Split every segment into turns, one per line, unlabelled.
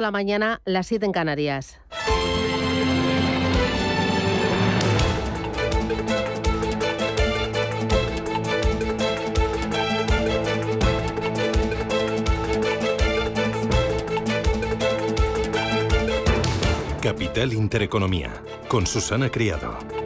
la mañana, las 7 en Canarias.
Capital Intereconomía, con Susana Criado.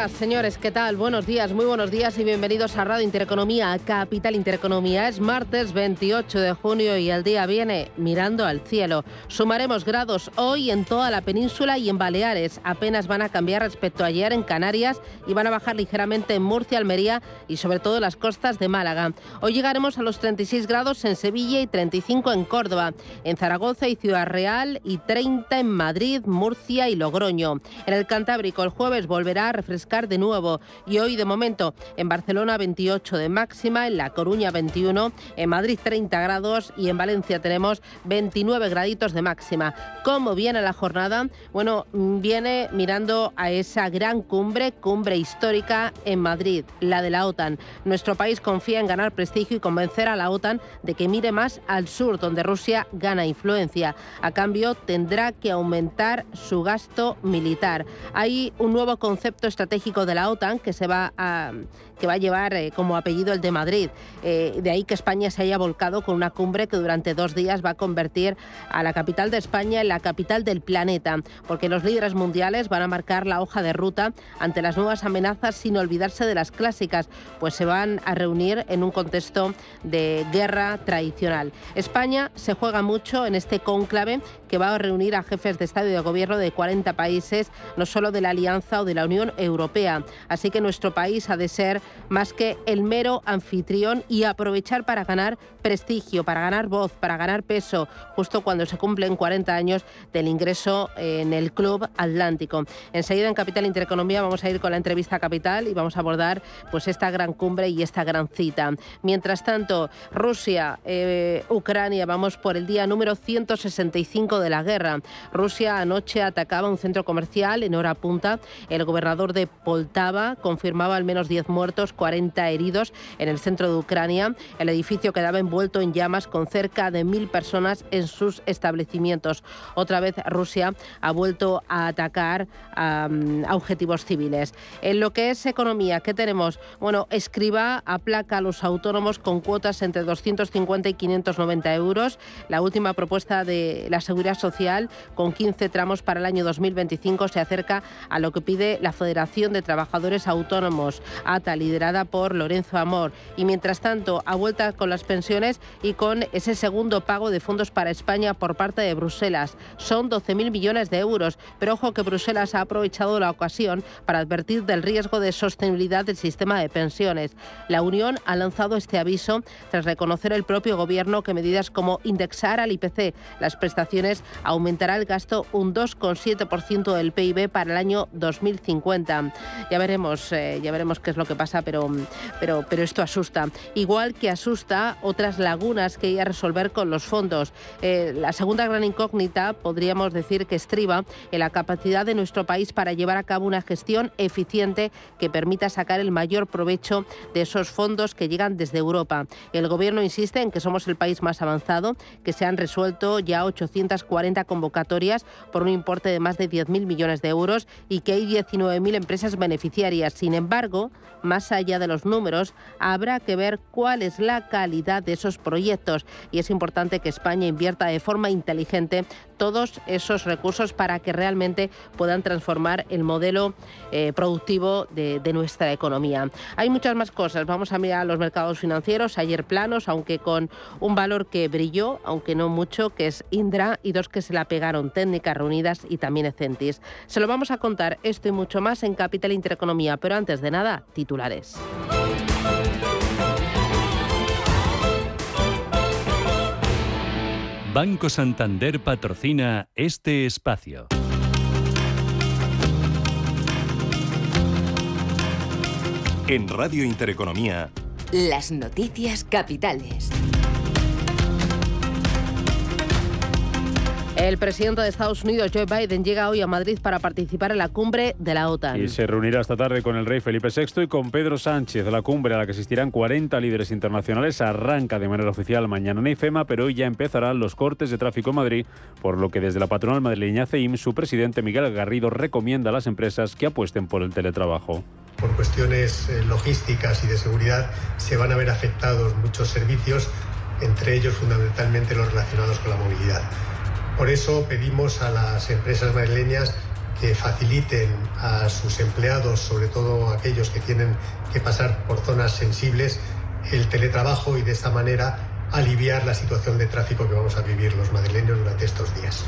Señoras, señores, ¿qué tal? Buenos días, muy buenos días y bienvenidos a Radio Intereconomía, Capital Intereconomía. Es martes 28 de junio y el día viene mirando al cielo. Sumaremos grados hoy en toda la península y en Baleares. Apenas van a cambiar respecto a ayer en Canarias y van a bajar ligeramente en Murcia, Almería y sobre todo en las costas de Málaga. Hoy llegaremos a los 36 grados en Sevilla y 35 en Córdoba, en Zaragoza y Ciudad Real y 30 en Madrid, Murcia y Logroño. En el Cantábrico el jueves volverá a refrescar de nuevo y hoy de momento en Barcelona 28 de máxima, en La Coruña 21, en Madrid 30 grados y en Valencia tenemos 29 graditos de máxima. ¿Cómo viene la jornada? Bueno, viene mirando a esa gran cumbre, cumbre histórica en Madrid, la de la OTAN. Nuestro país confía en ganar prestigio y convencer a la OTAN de que mire más al sur, donde Rusia gana influencia. A cambio, tendrá que aumentar su gasto militar. Hay un nuevo concepto estratégico de la OTAN que se va a que va a llevar eh, como apellido el de Madrid. Eh, de ahí que España se haya volcado con una cumbre que durante dos días va a convertir a la capital de España en la capital del planeta, porque los líderes mundiales van a marcar la hoja de ruta ante las nuevas amenazas sin olvidarse de las clásicas, pues se van a reunir en un contexto de guerra tradicional. España se juega mucho en este cónclave que va a reunir a jefes de Estado y de Gobierno de 40 países, no solo de la Alianza o de la Unión Europea. Así que nuestro país ha de ser más que el mero anfitrión y aprovechar para ganar prestigio, para ganar voz, para ganar peso, justo cuando se cumplen 40 años del ingreso en el Club Atlántico. Enseguida en Capital Intereconomía vamos a ir con la entrevista Capital y vamos a abordar pues esta gran cumbre y esta gran cita. Mientras tanto, Rusia, eh, Ucrania, vamos por el día número 165 de la guerra. Rusia anoche atacaba un centro comercial en hora punta. El gobernador de Poltava confirmaba al menos 10 muertos, 40 heridos en el centro de Ucrania. El edificio quedaba envuelto en llamas con cerca de mil personas en sus establecimientos. Otra vez Rusia ha vuelto a atacar a, a objetivos civiles. En lo que es economía, ¿qué tenemos? Bueno, Escriba aplaca a los autónomos con cuotas entre 250 y 590 euros. La última propuesta de la Seguridad Social, con 15 tramos para el año 2025, se acerca a lo que pide la Federación de Trabajadores Autónomos, ATA, liderada por Lorenzo Amor. Y mientras tanto, a vuelta con las pensiones y con ese segundo pago de fondos para España por parte de Bruselas. Son 12.000 millones de euros, pero ojo que Bruselas ha aprovechado la ocasión para advertir del riesgo de sostenibilidad del sistema de pensiones. La Unión ha lanzado este aviso tras reconocer el propio gobierno que medidas como indexar al IPC las prestaciones aumentará el gasto un 2,7% del PIB para el año 2050. Ya veremos, eh, ya veremos qué es lo que pasa, pero, pero, pero esto asusta. Igual que asusta otras lagunas que hay a resolver con los fondos. Eh, la segunda gran incógnita podríamos decir que estriba en la capacidad de nuestro país para llevar a cabo una gestión eficiente que permita sacar el mayor provecho de esos fondos que llegan desde Europa. El Gobierno insiste en que somos el país más avanzado, que se han resuelto ya 840 convocatorias por un importe de más de 10.000 millones de euros y que hay 19.000 empresas beneficiarias. Sin embargo, más allá de los números, habrá que ver cuál es la calidad de esos proyectos y es importante que España invierta de forma inteligente todos esos recursos para que realmente puedan transformar el modelo eh, productivo de, de, nuestra economía. Hay muchas más cosas. Vamos a mirar los mercados financieros, ayer planos, aunque con un valor que brilló, aunque no mucho, que es Indra, y dos que se la pegaron, Técnicas Reunidas y también Ecentis. Se lo vamos a contar esto y mucho más en Capital Intereconomía, pero antes de nada, titulares.
Banco Santander patrocina este espacio. En Radio Intereconomía.
Las noticias capitales.
El presidente de Estados Unidos, Joe Biden, llega hoy a Madrid para participar en la cumbre de la OTAN.
Y se reunirá esta tarde con el rey Felipe VI y con Pedro Sánchez. La cumbre a la que asistirán 40 líderes internacionales arranca de manera oficial mañana en IFEMA, pero hoy ya empezarán los cortes de tráfico en Madrid, por lo que desde la patronal madrileña CEIM, su presidente Miguel Garrido recomienda a las empresas que apuesten por el teletrabajo
por cuestiones eh, logísticas y de seguridad se van a ver afectados muchos servicios, entre ellos fundamentalmente los relacionados con la movilidad. Por eso pedimos a las empresas madrileñas que faciliten a sus empleados, sobre todo aquellos que tienen que pasar por zonas sensibles, el teletrabajo y de esta manera aliviar la situación de tráfico que vamos a vivir los madrileños durante estos días.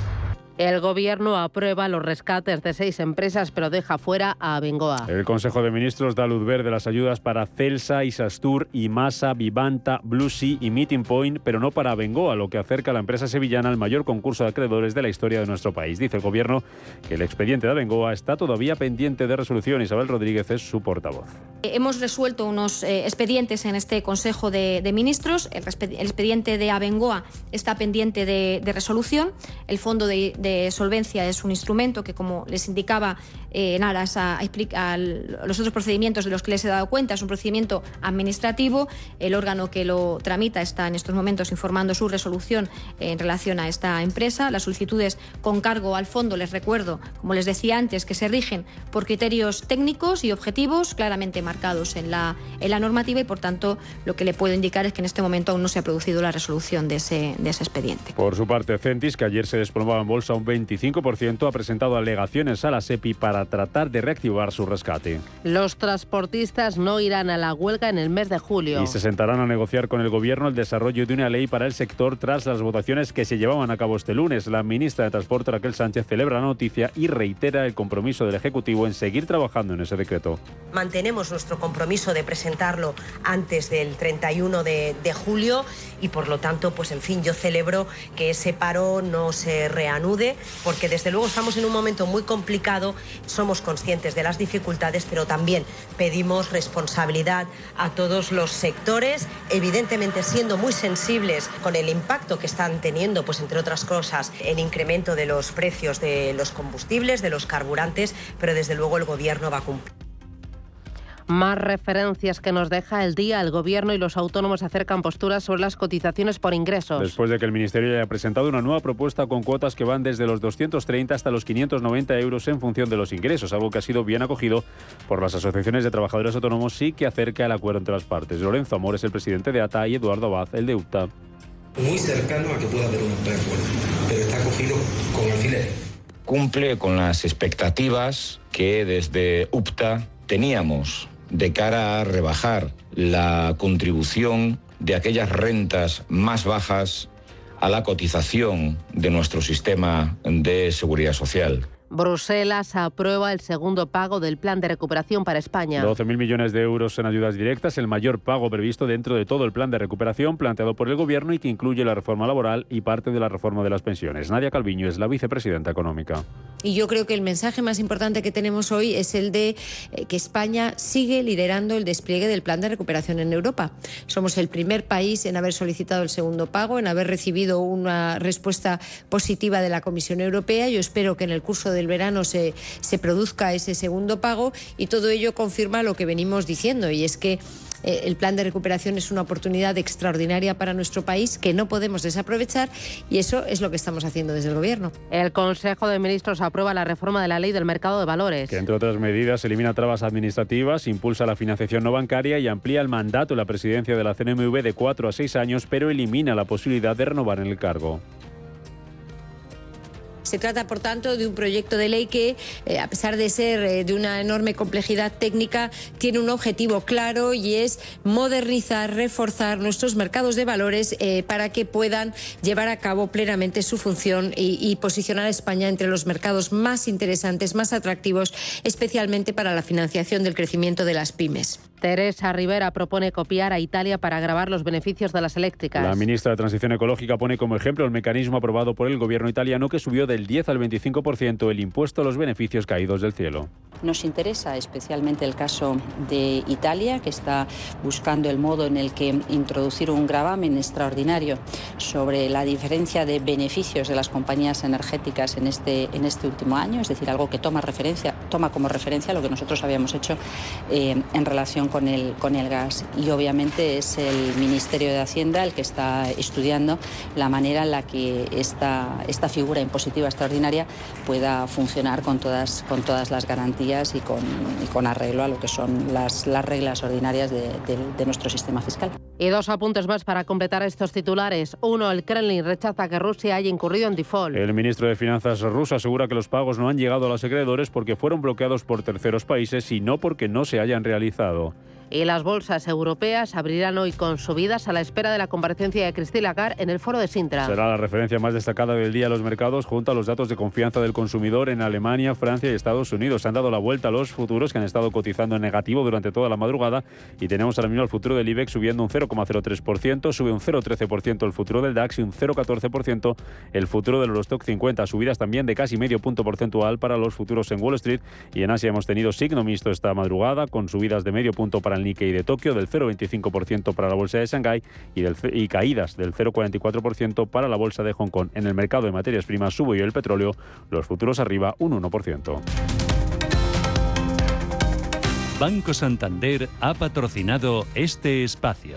El gobierno aprueba los rescates de seis empresas, pero deja fuera a Bengoa.
El Consejo de Ministros da luz verde a las ayudas para Celsa, Isastur, Imasa, Vivanta, Blue Sea y Meeting Point, pero no para Bengoa, lo que acerca a la empresa sevillana al mayor concurso de acreedores de la historia de nuestro país. Dice el gobierno que el expediente de Bengoa está todavía pendiente de resolución. Isabel Rodríguez es su portavoz.
Hemos resuelto unos eh, expedientes en este Consejo de, Ministros. El, expediente de Abengoa está pendiente de, resolución. El Fondo de, de solvencia es un instrumento que, como les indicaba, eh, en aras a, explicar los otros procedimientos de los que les he dado cuenta, es un procedimiento administrativo. El órgano que lo tramita está en estos momentos informando su resolución en relación a esta empresa. Las solicitudes con cargo al fondo, les recuerdo, como les decía antes, que se rigen por criterios técnicos y objetivos claramente marcados en la, en la normativa y, por tanto, lo que le puedo indicar es que en este momento aún no se ha producido la resolución de ese, de ese expediente.
Por su parte, Centis, que ayer se desplomaba en bolsa un 25%, ha presentado alegaciones a la SEPI para tratar de reactivar su rescate.
Los transportistas no irán a la huelga en el mes de julio.
Y se sentarán a negociar con el Gobierno el desarrollo de una ley para el sector tras las votaciones que se llevaban a cabo este lunes. La ministra de Transporte, Raquel Sánchez, celebra la noticia y reitera el compromiso del Ejecutivo en seguir trabajando en ese decreto.
Mantenemos nuestro compromiso de presentarlo antes del 31 de, de julio y, por lo tanto, pues en fin, yo celebro que ese paro no se reanude porque desde luego estamos en un momento muy complicado, somos conscientes de las dificultades, pero también pedimos responsabilidad a todos los sectores, evidentemente siendo muy sensibles con el impacto que están teniendo, pues entre otras cosas, el incremento de los precios de los combustibles, de los carburantes, pero desde luego el gobierno va a cumplir.
Más referencias que nos deja el día. El Gobierno y los autónomos acercan posturas sobre las cotizaciones por ingresos.
Después de que el Ministerio haya presentado una nueva propuesta con cuotas que van desde los 230 hasta los 590 euros en función de los ingresos, algo que ha sido bien acogido por las asociaciones de trabajadores autónomos y que acerca el acuerdo entre las partes. Lorenzo Amor es el presidente de ATA y Eduardo Abad, el de UPTA.
Muy cercano a que pueda haber un preacuerdo, pero está acogido con alfiler.
Cumple con las expectativas que desde UPTA teníamos de cara a rebajar la contribución de aquellas rentas más bajas a la cotización de nuestro sistema de seguridad social.
Bruselas aprueba el segundo pago del plan de recuperación para España.
12.000 millones de euros en ayudas directas, el mayor pago previsto dentro de todo el plan de recuperación planteado por el Gobierno y que incluye la reforma laboral y parte de la reforma de las pensiones. Nadia Calviño es la vicepresidenta económica.
Y yo creo que el mensaje más importante que tenemos hoy es el de eh, que España sigue liderando el despliegue del plan de recuperación en Europa. Somos el primer país en haber solicitado el segundo pago, en haber recibido una respuesta positiva de la Comisión Europea. Yo espero que en el curso de el verano se, se produzca ese segundo pago y todo ello confirma lo que venimos diciendo y es que eh, el plan de recuperación es una oportunidad extraordinaria para nuestro país que no podemos desaprovechar y eso es lo que estamos haciendo desde el Gobierno.
El Consejo de Ministros aprueba la reforma de la ley del mercado de valores.
Que entre otras medidas elimina trabas administrativas, impulsa la financiación no bancaria y amplía el mandato de la presidencia de la CNMV de cuatro a seis años, pero elimina la posibilidad de renovar en el cargo.
Se trata, por tanto, de un proyecto de ley que, eh, a pesar de ser eh, de una enorme complejidad técnica, tiene un objetivo claro y es modernizar, reforzar nuestros mercados de valores eh, para que puedan llevar a cabo plenamente su función y posicionar a España entre los mercados más interesantes, más atractivos, especialmente para la financiación del crecimiento de las pymes.
Teresa Rivera propone copiar a Italia para agravar los beneficios de las eléctricas.
La ministra de Transición Ecológica pone como ejemplo el mecanismo aprobado por el gobierno italiano que subió del 10 al 25% el impuesto a los beneficios caídos del cielo.
Nos interesa especialmente el caso de Italia, que está buscando el modo en el que introducir un gravamen extraordinario sobre la diferencia de beneficios de las compañías energéticas en este, en este último año, es decir, algo que toma, referencia, toma como referencia lo que nosotros habíamos hecho eh, en relación con el, con el gas. Y obviamente es el Ministerio de Hacienda el que está estudiando la manera en la que esta, esta figura impositiva extraordinaria pueda funcionar con todas, con todas las garantías y con, con arreglo a lo que son las, las reglas ordinarias de, de nuestro sistema fiscal.
Y dos apuntes más para completar estos titulares. Uno, el Kremlin rechaza que Rusia haya incurrido en default.
El ministro de Finanzas ruso asegura que los pagos no han llegado a los acreedores porque fueron bloqueados por terceros países y no porque no se hayan realizado
y las bolsas europeas abrirán hoy con subidas a la espera de la comparecencia de Christine Lagarde en el foro de Sintra.
Será la referencia más destacada del día a los mercados junto a los datos de confianza del consumidor en Alemania, Francia y Estados Unidos. Se han dado la vuelta a los futuros que han estado cotizando en negativo durante toda la madrugada y tenemos ahora mismo el futuro del IBEX subiendo un 0,03%, sube un 0,13% el futuro del DAX y un 0,14% el futuro del Eurostock 50. Subidas también de casi medio punto porcentual para los futuros en Wall Street y en Asia hemos tenido signo mixto esta madrugada con subidas de medio punto para el Nikkei de Tokio, del 0,25% para la bolsa de Shanghái y, y caídas del 0,44% para la bolsa de Hong Kong. En el mercado de materias primas subo y el petróleo, los futuros arriba un 1%.
Banco Santander ha patrocinado este espacio.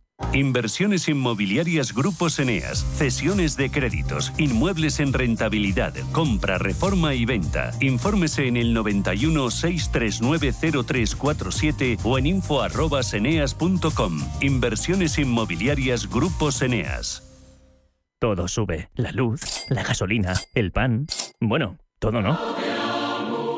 Inversiones inmobiliarias Grupos Eneas, cesiones de créditos, inmuebles en rentabilidad, compra, reforma y venta. Infórmese en el 91 639 0347 o en info@eneas.com. Inversiones inmobiliarias Grupos Eneas.
Todo sube, la luz, la gasolina, el pan, bueno, todo no.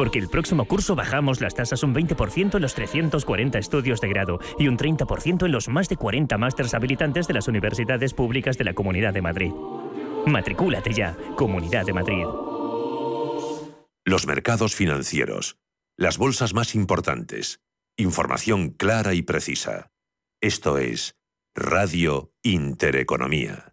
Porque el próximo curso bajamos las tasas un 20% en los 340 estudios de grado y un 30% en los más de 40 másters habilitantes de las universidades públicas de la Comunidad de Madrid. Matricúlate ya, Comunidad de Madrid.
Los mercados financieros. Las bolsas más importantes. Información clara y precisa. Esto es Radio Intereconomía.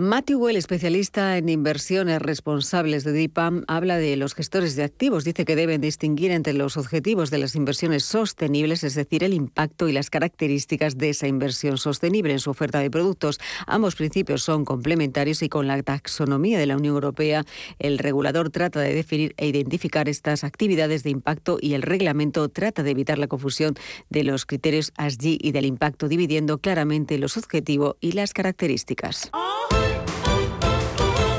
Matthew Well, especialista en inversiones responsables de DIPAM, habla de los gestores de activos. Dice que deben distinguir entre los objetivos de las inversiones sostenibles, es decir, el impacto y las características de esa inversión sostenible en su oferta de productos. Ambos principios son complementarios y con la taxonomía de la Unión Europea, el regulador trata de definir e identificar estas actividades de impacto y el reglamento trata de evitar la confusión de los criterios ASG y del impacto, dividiendo claramente los objetivos y las características.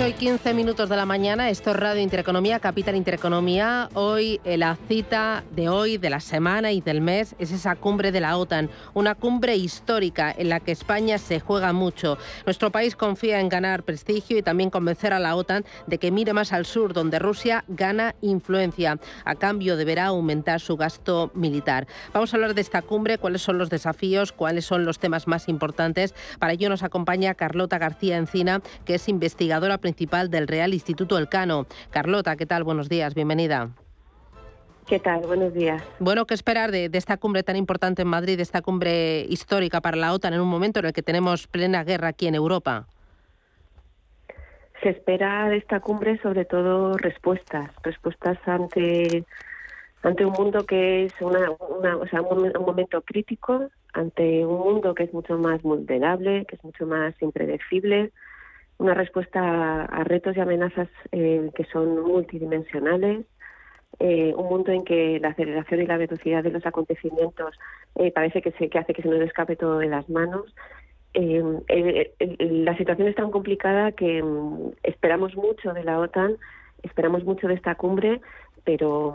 15 minutos de la mañana, esto es Radio Intereconomía, Capital Intereconomía. Hoy, eh, la cita de hoy, de la semana y del mes, es esa cumbre de la OTAN, una cumbre histórica en la que España se juega mucho. Nuestro país confía en ganar prestigio y también convencer a la OTAN de que mire más al sur, donde Rusia gana influencia. A cambio, deberá aumentar su gasto militar. Vamos a hablar de esta cumbre, cuáles son los desafíos, cuáles son los temas más importantes. Para ello nos acompaña Carlota García Encina, que es investigadora principal del Real Instituto Elcano. Carlota, ¿qué tal? Buenos días, bienvenida.
¿Qué tal? Buenos días.
Bueno, ¿qué esperar de, esta cumbre tan importante en Madrid, de esta cumbre histórica para la OTAN en un momento en el que tenemos plena guerra aquí en Europa?
Se espera de esta cumbre sobre todo respuestas, respuestas ante ante un mundo que es una, o sea, un, momento crítico, ante un mundo que es mucho más vulnerable, que es mucho más impredecible, una respuesta a retos y amenazas eh, que son multidimensionales, eh, un mundo en que la aceleración y la velocidad de los acontecimientos eh, parece que, se, que hace que se nos escape todo de las manos. la situación es tan complicada que mm, esperamos mucho de la OTAN, esperamos mucho de esta cumbre, pero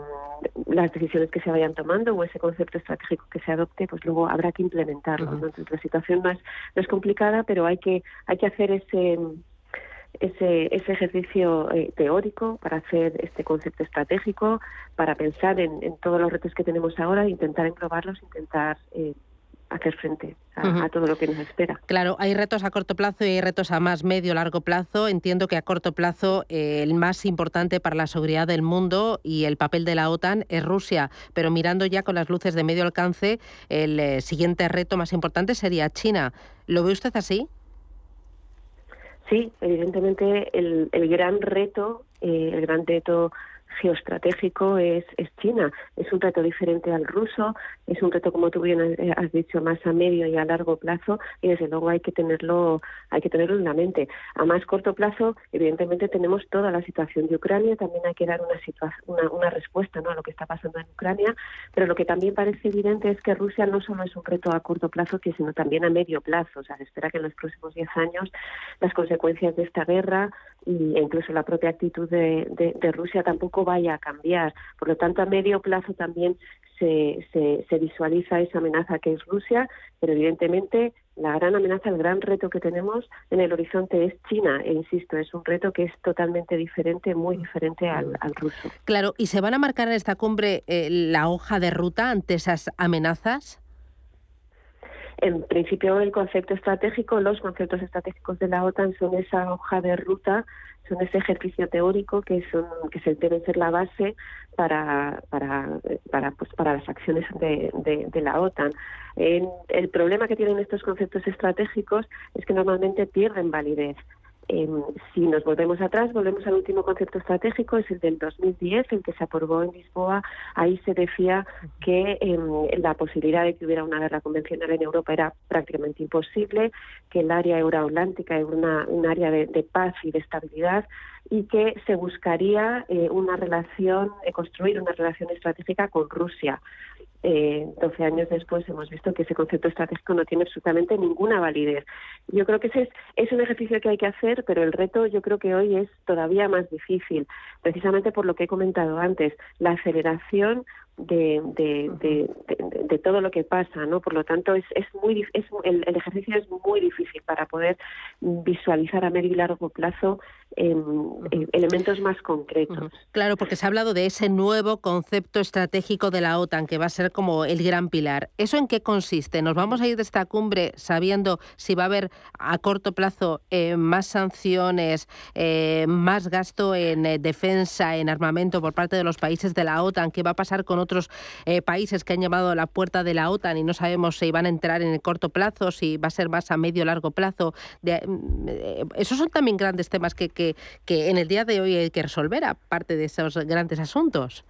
mm, las decisiones que se vayan tomando o ese concepto estratégico que se adopte, pues luego habrá que implementarlo. Entonces la situación no es, no es complicada, pero hay que hay que hacer ese ese, ese ejercicio eh, teórico para hacer este concepto estratégico, para pensar en, todos los retos que tenemos ahora, intentar englobarlos, intentar eh, hacer frente a, todo lo que nos espera.
Claro, hay retos a corto plazo y hay retos a más medio largo plazo. Entiendo que a corto plazo eh, el más importante para la seguridad del mundo y el papel de la OTAN es Rusia, pero mirando ya con las luces de medio alcance, el siguiente reto más importante sería China. ¿Lo ve usted así?
Sí, evidentemente el, el gran reto, eh, el gran reto geoestratégico es, es China. Es un reto diferente al ruso, es un reto, como tú bien has dicho, más a medio y a largo plazo y desde luego hay que tenerlo, hay que tenerlo en la mente. A más corto plazo, evidentemente tenemos toda la situación de Ucrania, también hay que dar una, una, una respuesta ¿no? a lo que está pasando en Ucrania, pero lo que también parece evidente es que Rusia no solo es un reto a corto plazo, sino también a medio plazo. O sea, se espera que en los próximos diez años las consecuencias de esta guerra e incluso la propia actitud de, de Rusia tampoco vaya a cambiar. Por lo tanto, a medio plazo también se, se, visualiza esa amenaza que es Rusia, pero evidentemente la gran amenaza, el gran reto que tenemos en el horizonte es China, e insisto, es un reto que es totalmente diferente, muy diferente al, ruso.
Claro, ¿y se van a marcar en esta cumbre eh, la hoja de ruta ante esas amenazas?
En principio, el concepto estratégico, los conceptos estratégicos de la OTAN son esa hoja de ruta son ese ejercicio teórico que son que se debe ser la base para para para pues para las acciones de, de, la OTAN. El problema que tienen estos conceptos estratégicos es que normalmente pierden validez Em, si nos volvemos atrás, volvemos al último concepto estratégico, es el del 2010, el que se aprobó en Lisboa. Ahí se decía que em, la posibilidad de que hubiera una guerra convencional en Europa era prácticamente imposible, que el área euroatlántica era una, un área de, paz y de estabilidad y que se buscaría eh, una relación, eh, construir una relación estratégica con Rusia eh, 12 años después hemos visto que ese concepto estratégico no tiene absolutamente ninguna validez. Yo creo que ese es, es un ejercicio que hay que hacer, pero el reto yo creo que hoy es todavía más difícil, precisamente por lo que he comentado antes, la aceleración de, de, de, todo lo que pasa, ¿no? Por lo tanto, es, es muy es, el, el, ejercicio es muy difícil para poder visualizar a medio y largo plazo elementos más concretos.
Claro, porque se ha hablado de ese nuevo concepto estratégico de la OTAN, que va a ser como el gran pilar. ¿Eso en qué consiste? ¿Nos vamos a ir de esta cumbre sabiendo si va a haber a corto plazo eh, más sanciones, eh, más gasto en eh, defensa, en armamento por parte de los países de la OTAN? ¿Qué va a pasar con otros eh, países que han llamado a la puerta de la OTAN y no sabemos si van a entrar en el corto plazo, si va a ser más a medio o largo plazo. Mm, eh, esos son también grandes temas que, que, que en el día de hoy hay que resolver, aparte de esos grandes asuntos.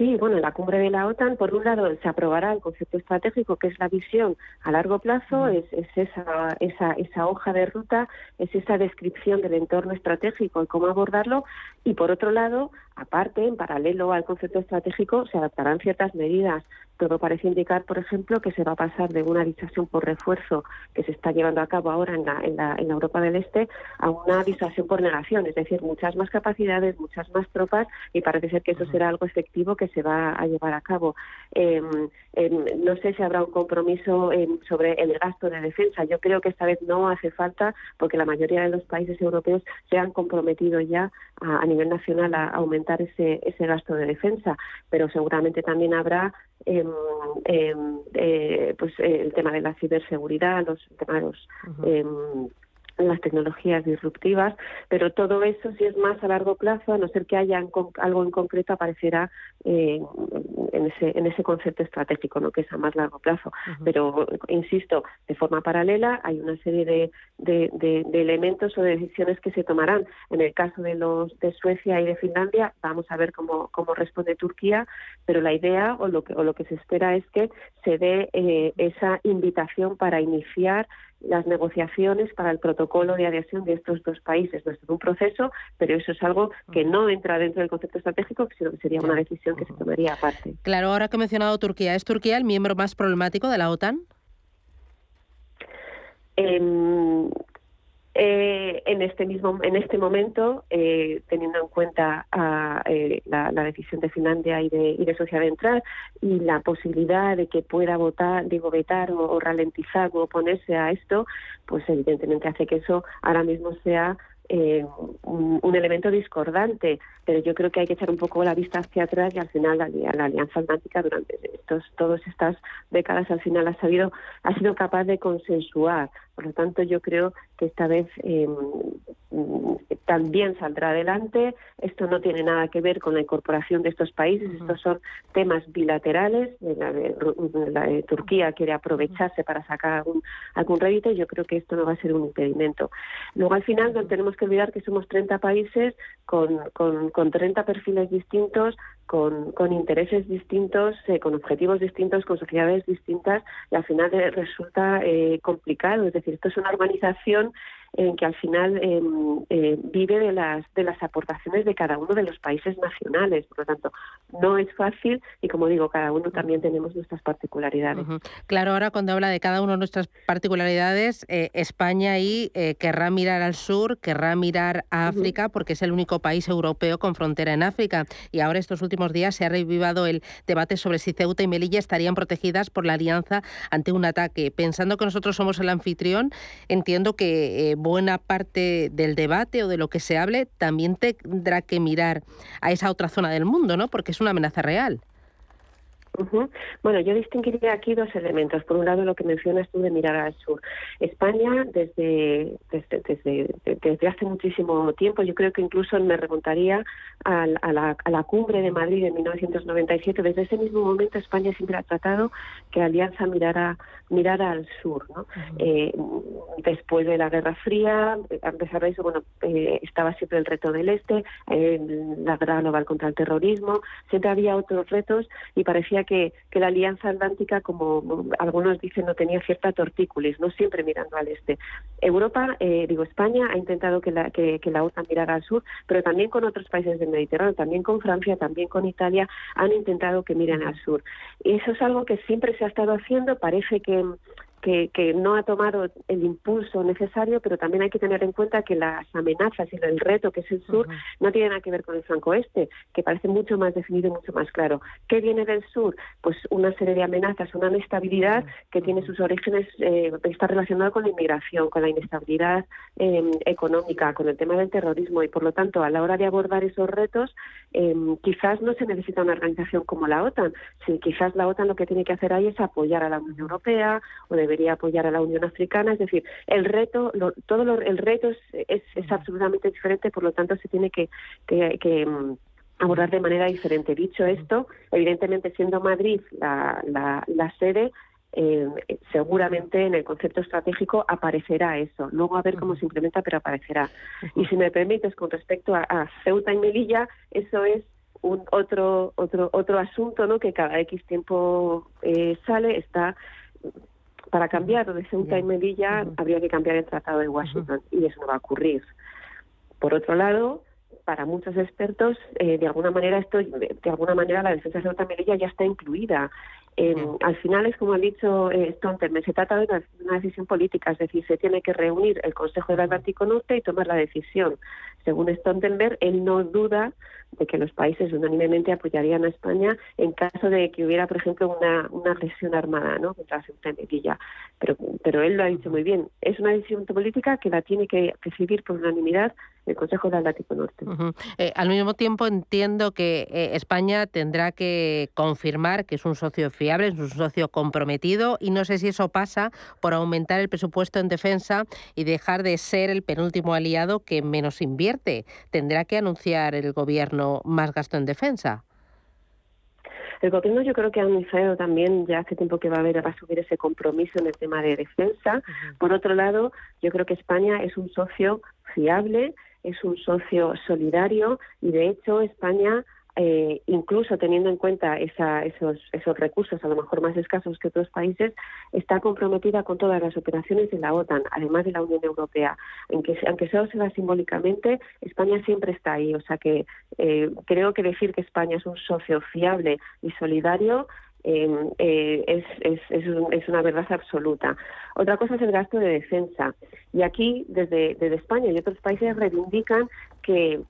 Sí, bueno, en la cumbre de la OTAN, por un lado, se aprobará el concepto estratégico, que es la visión a largo plazo, es, esa, esa, esa hoja de ruta, es esa descripción del entorno estratégico y cómo abordarlo, y por otro lado, aparte, en paralelo al concepto estratégico, se adaptarán ciertas medidas todo parece indicar, por ejemplo, que se va a pasar de una disuasión por refuerzo que se está llevando a cabo ahora en la, en la, en Europa del Este a una disuasión por negación, es decir, muchas más capacidades, muchas más tropas y parece ser que eso será algo efectivo que se va a llevar a cabo. Em, em, no sé si habrá un compromiso em, sobre el gasto de defensa. Yo creo que esta vez no hace falta porque la mayoría de los países europeos se han comprometido ya a, a nivel nacional a aumentar ese, ese gasto de defensa, pero seguramente también habrá eh, eh, pues el tema de la ciberseguridad, los, el tema de los las tecnologías disruptivas, pero todo eso si es más a largo plazo, a no ser que haya algo en concreto, aparecerá eh, en, ese, en ese concepto estratégico, ¿no? que es a más largo plazo. Pero, insisto, de forma paralela hay una serie de, de, de, elementos o de decisiones que se tomarán. En el caso de los de Suecia y de Finlandia, vamos a ver cómo, cómo responde Turquía, pero la idea o lo que, o lo que se espera es que se dé eh, esa invitación para iniciar las negociaciones para el protocolo de adhesión de estos dos países. No es un proceso, pero eso es algo que no entra dentro del concepto estratégico, sino que sería una decisión que se tomaría aparte.
Claro, ahora que he mencionado Turquía, ¿es Turquía el miembro más problemático de la OTAN?
Eh, eh, en este mismo en este momento eh, teniendo en cuenta eh, la, decisión de Finlandia y de, y de Suecia de entrar y la posibilidad de que pueda votar digo vetar o, ralentizar o oponerse a esto pues evidentemente hace que eso ahora mismo sea un, elemento discordante, pero yo creo que hay que echar un poco la vista hacia atrás y al final la, la Alianza Atlántica durante estos, todas estas décadas al final ha sabido ha sido capaz de consensuar. Por lo tanto, yo creo que esta vez em, también saldrá adelante. Esto no tiene nada que ver con la incorporación de estos países. Estos son temas bilaterales. La, de, Turquía quiere aprovecharse para sacar algún, algún rédito. Yo creo que esto no va a ser un impedimento. Luego, al final, no tenemos que olvidar que somos 30 países con, con, con 30 perfiles distintos, con, con intereses distintos, eh, con objetivos distintos, con sociedades distintas, y al final eh, resulta eh, complicado. Es decir, esto es una organización en que al final em, eh, vive de las, de las aportaciones de cada uno de los países nacionales. Por lo tanto, no es fácil y, como digo, cada uno también tenemos nuestras particularidades.
Claro, ahora cuando habla de cada uno de nuestras particularidades, eh, España ahí eh, querrá mirar al sur, querrá mirar a África, porque es el único país europeo con frontera en África. Y ahora estos últimos días se ha revivado el debate sobre si Ceuta y Melilla estarían protegidas por la alianza ante un ataque. Pensando que nosotros somos el anfitrión, entiendo que buena parte del debate o de lo que se hable también tendrá que mirar a esa otra zona del mundo, ¿no? Porque es una amenaza real.
Bueno, yo distinguiría aquí dos elementos. Por un lado, lo que mencionas tú de mirar al sur. España, desde, desde, desde, hace muchísimo tiempo, yo creo que incluso me remontaría a, la, a la cumbre de Madrid en 1997. Desde ese mismo momento, España siempre ha tratado que Alianza mirara, mirara al sur. ¿no? Eh, después de la Guerra Fría, a pesar de eso, bueno, eh, estaba siempre el reto del Este, la guerra global contra el terrorismo, siempre había otros retos y parecía que, la Alianza Atlántica, como algunos dicen, no tenía cierta tortícolis, no siempre mirando al este. Europa, eh, digo España, ha intentado que la, que, la OTAN mirara al sur, pero también con otros países del Mediterráneo, también con Francia, también con Italia, han intentado que miren al sur. Y eso es algo que siempre se ha estado haciendo, parece que que, que, no ha tomado el impulso necesario, pero también hay que tener en cuenta que las amenazas y el reto que es el sur no tienen nada que ver con el flanco este, que parece mucho más definido y mucho más claro. ¿Qué viene del sur? Pues una serie de amenazas, una inestabilidad que tiene sus orígenes, eh, está relacionada con la inmigración, con la inestabilidad em, económica, con el tema del terrorismo y por lo tanto a la hora de abordar esos retos em, quizás no se necesita una organización como la OTAN, si quizás la OTAN lo que tiene que hacer ahí es apoyar a la Unión Europea o de debería apoyar a la Unión Africana. Es decir, el reto, todo el reto es, es, absolutamente diferente, por lo tanto se tiene que, que, que, mm, abordar de manera diferente. Dicho esto, evidentemente siendo Madrid la, la, sede, eh, seguramente en el concepto estratégico aparecerá eso. Luego a ver cómo se implementa, pero aparecerá. Y si me permites, con respecto a, Ceuta y Melilla, eso es un otro otro otro asunto, ¿no? Que cada X tiempo eh, sale, está para cambiar de Ceuta y Melilla habría que cambiar el Tratado de Washington y eso no va a ocurrir. Por otro lado, para muchos expertos, eh, de alguna manera esto, de, alguna manera la defensa de Ceuta y Melilla ya está incluida. Al final es como ha dicho eh, Stoltenberg, se trata de una, decisión política, es decir, se tiene que reunir el Consejo del Atlántico Norte y tomar la decisión. Según Stoltenberg, él no duda de que los países unánimemente apoyarían a España en caso de que hubiera, por ejemplo, una, una agresión armada ¿no? contra Ceuta y Melilla. Pero, pero él lo ha dicho muy bien. Es una decisión política que la tiene que decidir por unanimidad el Consejo del Atlántico Norte.
Eh, al mismo tiempo, entiendo que eh, España tendrá que confirmar que es un socio fiable, es un socio comprometido, y no sé si eso pasa por aumentar el presupuesto en defensa y dejar de ser el penúltimo aliado que menos invierte. Tendrá que anunciar el Gobierno más gasto en defensa.
El gobierno yo creo que ha anunciado también ya hace tiempo que va a haber va a subir ese compromiso en el tema de defensa. Por otro lado, yo creo que España es un socio fiable, es un socio solidario y de hecho España eh, incluso teniendo en cuenta esos, esos recursos, a lo mejor más escasos que otros países, está comprometida con todas las operaciones de la OTAN, además de la Unión Europea. Aunque, aunque sea simbólicamente, España siempre está ahí. O sea que eh, creo que decir que España es un socio fiable y solidario em, eh, es, es, una verdad absoluta. Otra cosa es el gasto de defensa. Y aquí, desde España y otros países, reivindican que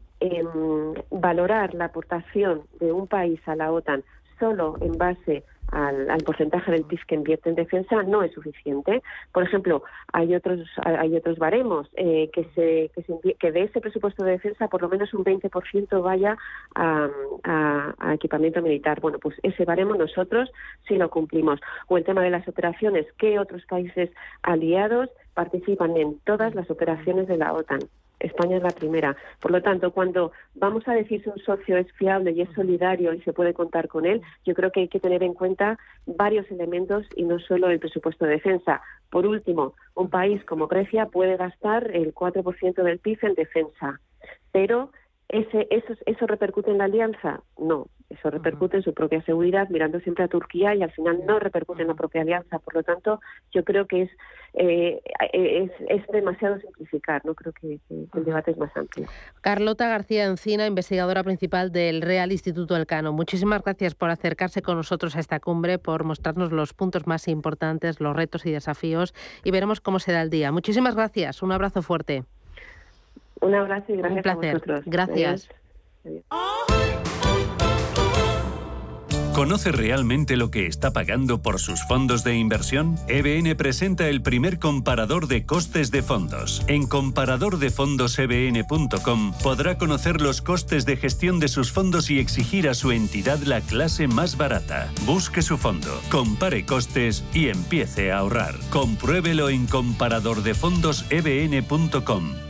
valorar la aportación de un país a la OTAN solo en base al, porcentaje del PIB que invierte en defensa no es suficiente. Por ejemplo, hay otros hay otros baremos eh, que se, que, de ese presupuesto de defensa por lo menos un 20% vaya a, a, equipamiento militar. Bueno, pues ese baremo nosotros sí lo cumplimos. O el tema de las operaciones, ¿qué otros países aliados participan en todas las operaciones de la OTAN? España es la primera. Por lo tanto, cuando vamos a decir si un socio es fiable y es solidario y se puede contar con él, yo creo que hay que tener en cuenta varios elementos y no solo el presupuesto de defensa. Por último, un país como Grecia puede gastar el 4% del PIB en defensa, pero ese, eso, ¿Eso repercute en la alianza? No, eso repercute en su propia seguridad, mirando siempre a Turquía y al final no repercute en la propia alianza. Por lo tanto, yo creo que es, eh, es, es, demasiado simplificar, no creo que, el debate es más amplio.
Carlota García Encina, investigadora principal del Real Instituto Elcano. Muchísimas gracias por acercarse con nosotros a esta cumbre, por mostrarnos los puntos más importantes, los retos y desafíos y veremos cómo se da el día. Muchísimas gracias, un abrazo fuerte.
Un abrazo y gracias
Un placer.
a vosotros.
Gracias.
¿Conoce realmente lo que está pagando por sus fondos de inversión? EBN presenta el primer comparador de costes de fondos. En comparadordefondosebn.com podrá conocer los costes de gestión de sus fondos y exigir a su entidad la clase más barata. Busque su fondo, compare costes y empiece a ahorrar. Compruébelo en comparadordefondosebn.com.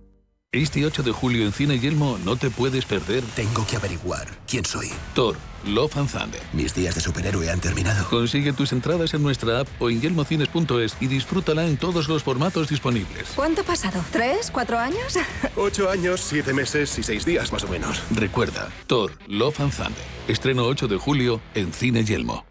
Este 8 de julio en Cine Yelmo no te puedes perder.
Tengo que averiguar quién soy.
Thor, Love and Thunder.
Mis días de superhéroe han terminado.
Consigue tus entradas en nuestra app o en yelmocines.es y disfrútala en todos los formatos disponibles.
¿Cuánto ha pasado? ¿Tres? ¿Cuatro años?
Ocho años, siete meses y seis días más o menos.
Recuerda, Thor, Love and Thunder. Estreno 8 de julio en Cine Yelmo.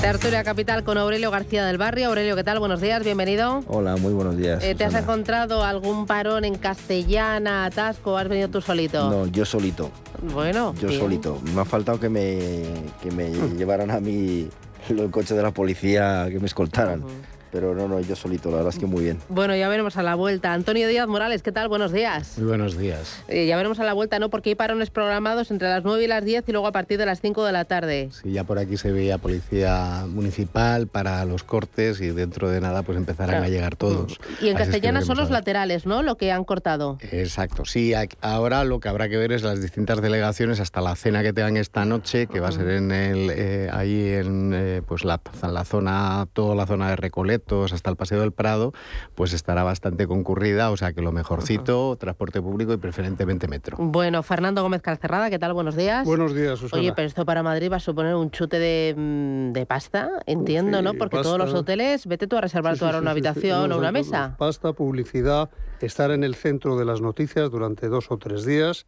Tertulia Capital con Aurelio García del Barrio. Aurelio, ¿qué tal? Buenos días, bienvenido.
Hola, muy buenos días.
Eh, ¿Te has encontrado algún parón en castellana, atasco? o ¿Has venido tú solito?
No, yo solito.
Bueno,
Yo
bien.
solito. Me ha faltado que me, que me llevaran a mí el coche de la policía, que me escoltaran. Pero no, no, yo solito, la verdad es que muy bien.
Bueno, ya veremos a la vuelta. Antonio Díaz Morales, ¿qué tal? Buenos días.
Muy buenos días.
Eh, ya veremos a la vuelta, ¿no? Porque hay parones programados entre las 9 y las 10 y luego a partir de las 5 de la tarde.
Sí, ya por aquí se veía policía municipal para los cortes y dentro de nada pues empezarán
Claro.
a llegar todos.
Y en
Así es que
castellana son los laterales, ¿no? Lo que han cortado.
Exacto, sí, ahora lo que habrá que ver es las distintas delegaciones hasta la cena que tengan esta noche, que va a ser en el, eh, ahí en eh, pues la, la zona, toda la zona de Recoletos hasta el Paseo del Prado, pues estará bastante concurrida, o sea que lo mejorcito, transporte público y preferentemente metro.
Bueno, Fernando Gómez Calcerrada, ¿qué tal? Buenos días.
Buenos días, Susana.
Oye, pero esto para Madrid va a suponer un chute de, mm, de pasta, entiendo,
Sí,
¿no? Porque
pasta.
todos los hoteles, vete tú a reservar
Sí,
tú ahora
sí,
una
sí, sí.
habitación
No,
o una mesa.
Pasta, publicidad, estar en el centro de las noticias durante dos o tres días.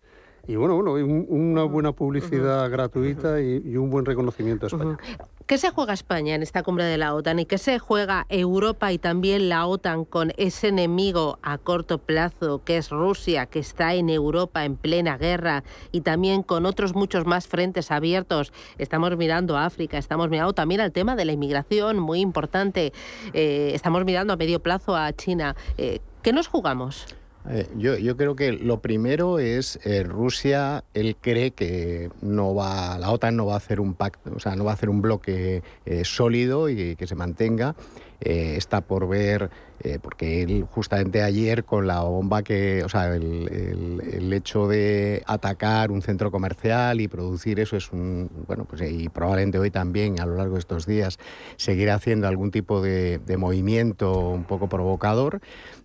Y bueno, bueno, un- una buena publicidad gratuita y, y un buen reconocimiento a España.
¿Qué se juega España en esta cumbre de la OTAN y qué se juega Europa y también la OTAN con ese enemigo a corto plazo que es Rusia, que está en Europa en plena guerra y también con otros muchos más frentes abiertos? Estamos mirando a África, estamos mirando también al tema de la inmigración, muy importante. Eh, estamos mirando a medio plazo a China. Eh, ¿Qué nos jugamos?
Eh, yo, yo creo que lo primero es eh, Rusia, él cree que no va, la OTAN no va a hacer un pacto, o sea, no va a hacer un bloque eh, sólido y que se mantenga. Eh, está por ver, eh, porque él justamente ayer con la bomba que, o sea, el, el- hecho de atacar un centro comercial y producir eso es un, bueno, pues y probablemente hoy también a lo largo de estos días seguirá haciendo algún tipo de, movimiento un poco provocador.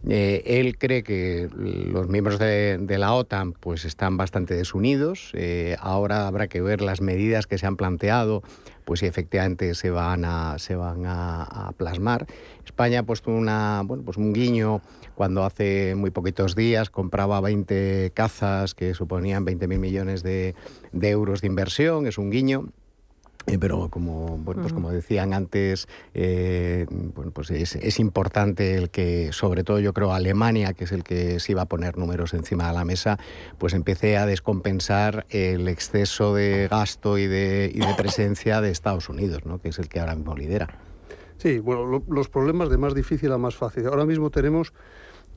Eh, él cree que los miembros de, de la OTAN pues están bastante desunidos. Eh, ahora habrá que ver las medidas que se han planteado, pues si efectivamente se van a, se van a plasmar. España ha puesto una, bueno, pues un guiño cuando hace muy poquitos días compraba 20 cazas que suponían 20.000 millones de, de euros de inversión. Es un guiño. Eh, pero como bueno pues como decían antes eh, bueno pues es, es importante el que sobre todo yo creo Alemania que es el que se iba a poner números encima de la mesa pues empiece a descompensar el exceso de gasto y de, y de presencia de Estados Unidos ¿no? que es el que ahora mismo lidera
Sí, bueno, lo- los problemas de más difícil a más fácil. Ahora mismo tenemos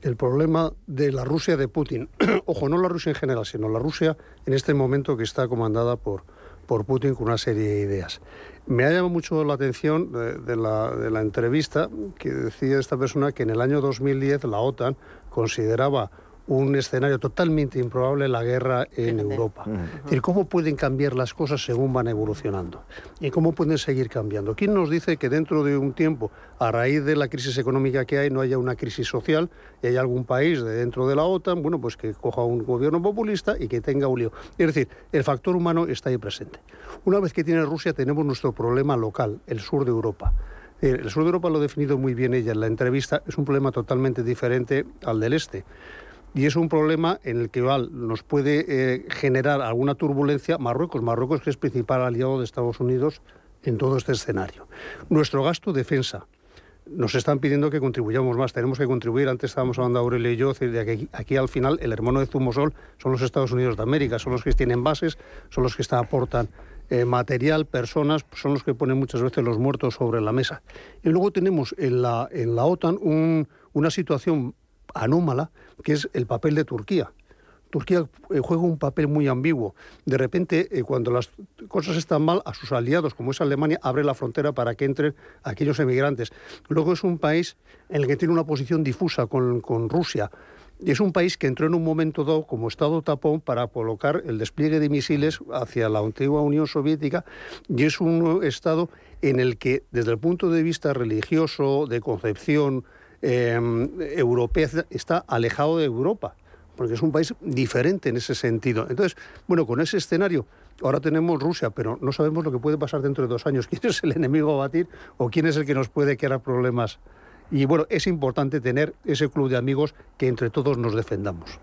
el problema de la Rusia de Putin. Ojo, no la Rusia en general, sino la Rusia en este momento que está comandada por, por Putin con una serie de ideas. Me ha llamado mucho la atención de, la, de la entrevista que decía esta persona que en el año 2010 la OTAN consideraba un escenario totalmente improbable la guerra en Europa. Es decir, ¿cómo pueden cambiar las cosas según van evolucionando? ¿Y cómo pueden seguir cambiando? ¿Quién nos dice que dentro de un tiempo, a raíz de la crisis económica que hay, no haya una crisis social y hay algún país de dentro de la OTAN, bueno, pues que coja un gobierno populista y que tenga un lío? Es decir, el factor humano está ahí presente. Una vez que tiene Rusia, tenemos nuestro problema local, el sur de Europa. Eh, El sur de Europa lo ha definido muy bien ella en la entrevista, es un problema totalmente diferente al del este. Y es un problema en el que nos puede eh, generar alguna turbulencia Marruecos. Marruecos que es principal aliado de Estados Unidos en todo este escenario. Nuestro gasto defensa. Nos están pidiendo que contribuyamos más, tenemos que contribuir. Antes estábamos hablando Aurelio y yo, aquí, al final el hermano de Zumosol son los Estados Unidos de América, son los que tienen bases, son los que está- aportan eh, material, personas, son los que ponen muchas veces los muertos sobre la mesa. Y luego tenemos en la, OTAN un- una situación anómala, que es el papel de Turquía. Turquía eh, juega un papel muy ambiguo. De repente, eh, cuando las cosas están mal, a sus aliados, como es Alemania, abre la frontera para que entren aquellos emigrantes. Luego es un país en el que tiene una posición difusa con, Rusia. Y es un país que entró en un momento dado como Estado tapón para colocar el despliegue de misiles hacia la antigua Unión Soviética y es un Estado en el que, desde el punto de vista religioso, de concepción em, europea, está alejado de Europa porque es un país diferente en ese sentido. Entonces, bueno, con ese escenario, ahora tenemos Rusia, pero no sabemos lo que puede pasar dentro de dos años, quién es el enemigo a batir o quién es el que nos puede crear problemas. Y bueno, es importante tener ese club de amigos que entre todos nos defendamos.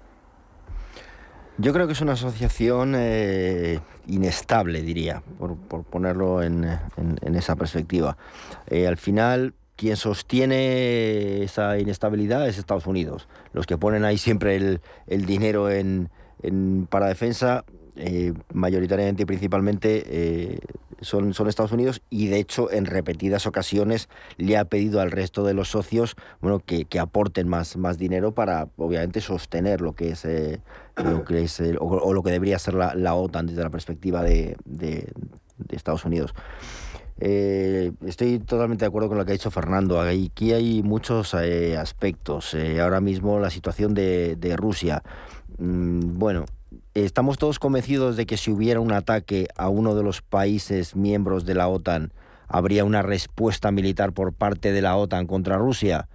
Yo creo que es una asociación eh, inestable, diría, por, ponerlo en, esa perspectiva. Eh, al final, quien sostiene esa inestabilidad es Estados Unidos. Los que ponen ahí siempre el, dinero en, para defensa, eh, mayoritariamente y principalmente, eh, son, son Estados Unidos y de hecho en repetidas ocasiones le ha pedido al resto de los socios bueno, que, aporten más, más dinero para obviamente sostener lo que es, eh, lo que es o, lo que debería ser la, OTAN desde la perspectiva de Estados Unidos. Eh, estoy totalmente de acuerdo con lo que ha dicho Fernando. Aquí hay muchos eh, aspectos. Eh, ahora mismo la situación de, Rusia. Mm, bueno, estamos todos convencidos de que si hubiera un ataque a uno de los países miembros de la OTAN, habría una respuesta militar por parte de la OTAN contra Rusia.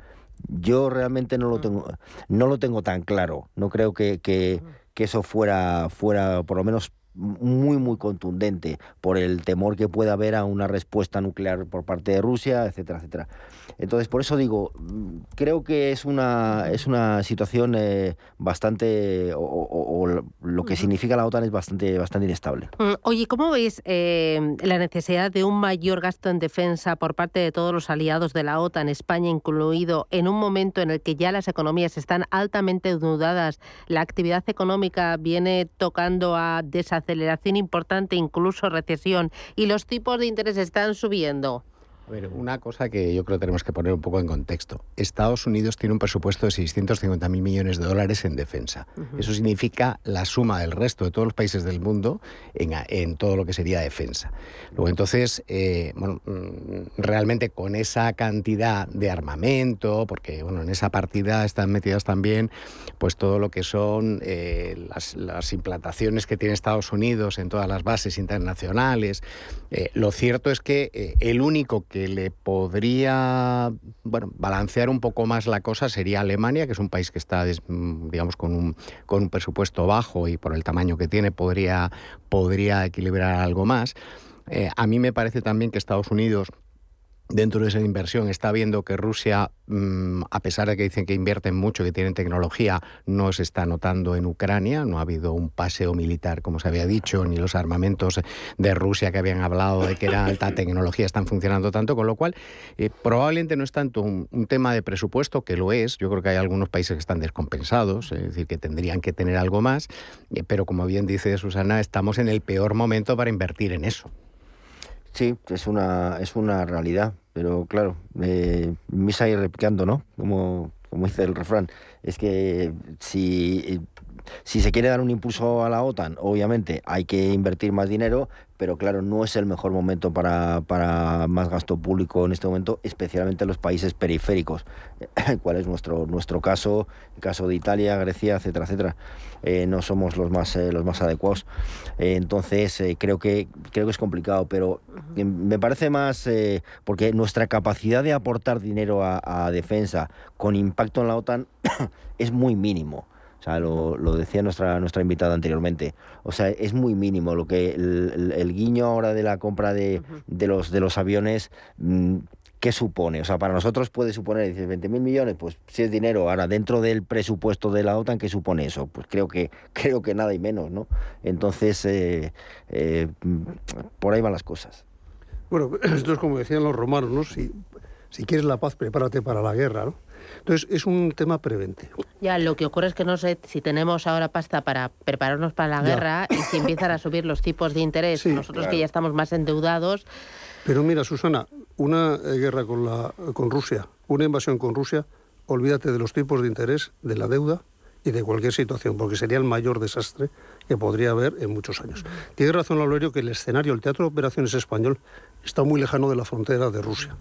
Yo realmente no lo tengo, no lo tengo tan claro. No creo que, que, que eso fuera, fuera, por lo menos muy, muy contundente por el temor que pueda haber a una respuesta nuclear por parte de Rusia, etcétera, etcétera. Entonces, por eso digo, mm, creo que es una, es una situación eh, bastante, o, lo que significa la OTAN es bastante, bastante inestable.
Mm, oye, ¿cómo veis eh, la necesidad de un mayor gasto en defensa por parte de todos los aliados de la OTAN, España incluido, en un momento en el que ya las economías están altamente dudadas, la actividad económica viene tocando a desaceleración importante, incluso recesión, y los tipos de interés están subiendo?
A ver, una cosa que yo creo que tenemos que poner un poco en contexto. Estados Unidos tiene un presupuesto de 650.000 millones de dólares en defensa. Eso significa la suma del resto de todos los países del mundo en, todo lo que sería defensa. Luego, entonces, eh, bueno, mm, realmente con esa cantidad de armamento, porque bueno, en esa partida están metidas también pues todo lo que son eh, las, implantaciones que tiene Estados Unidos en todas las bases internacionales. Eh, lo cierto es que el único que le podría bueno, balancear un poco más la cosa sería Alemania, que es un país que está, digamos, con un, con un presupuesto bajo y por el tamaño que tiene podría, podría equilibrar algo más. Eh, a mí me parece también que Estados Unidos dentro de esa inversión está viendo que Rusia, mm, a pesar de que dicen que invierten mucho, que tienen tecnología, no se está notando en Ucrania, no ha habido un paseo militar, como se había dicho, ni los armamentos de Rusia que habían hablado de que era alta tecnología están funcionando tanto, con lo cual eh, probablemente no es tanto un, tema de presupuesto, que lo es, yo creo que hay algunos países que están descompensados, es decir, que tendrían que tener algo más, eh, pero como bien dice Susana, estamos en el peor momento para invertir en eso.
Sí, es una, es una realidad, pero claro, eh, misa y replicando, ¿no? Como, como dice el refrán. Es que si, si se quiere dar un impulso a la OTAN, obviamente hay que invertir más dinero, pero claro, no es el mejor momento para, para más gasto público en este momento, especialmente en los países periféricos, cuál es nuestro, nuestro caso, el caso de Italia, Grecia, etcétera, etcétera. Eh, no somos los más, eh, los más adecuados. Eh, entonces, creo, que, creo que es complicado, pero me parece más porque nuestra capacidad de aportar dinero a defensa con impacto en la OTAN es muy mínimo. O sea, lo, decía nuestra, nuestra invitada anteriormente. O sea, es muy mínimo lo que el, guiño ahora de la compra de, los, de los aviones. Mm, ¿Qué supone? O sea, para nosotros puede suponer, dices, 20 mil millones, pues si es dinero, ahora dentro del presupuesto de la OTAN, ¿qué supone eso? Pues creo que, creo que nada y menos, ¿no? Entonces, eh, eh, por ahí van las cosas.
Bueno, esto es como decían los romanos, ¿no? Si, si quieres la paz, prepárate para la guerra, ¿no? Entonces, es un tema preventivo.
Ya, lo que ocurre es que no sé si tenemos ahora pasta para prepararnos para la guerra y si empiezan a subir los tipos de interés, nosotros que ya estamos más endeudados.
Pero mira, Susana, una eh, guerra con, la, con Rusia, una invasión con Rusia, olvídate de los tipos de interés, de la deuda y de cualquier situación, porque sería el mayor desastre que podría haber en muchos años. Tiene razón Laurerio que el escenario, el teatro de operaciones español, está muy lejano de la frontera de Rusia.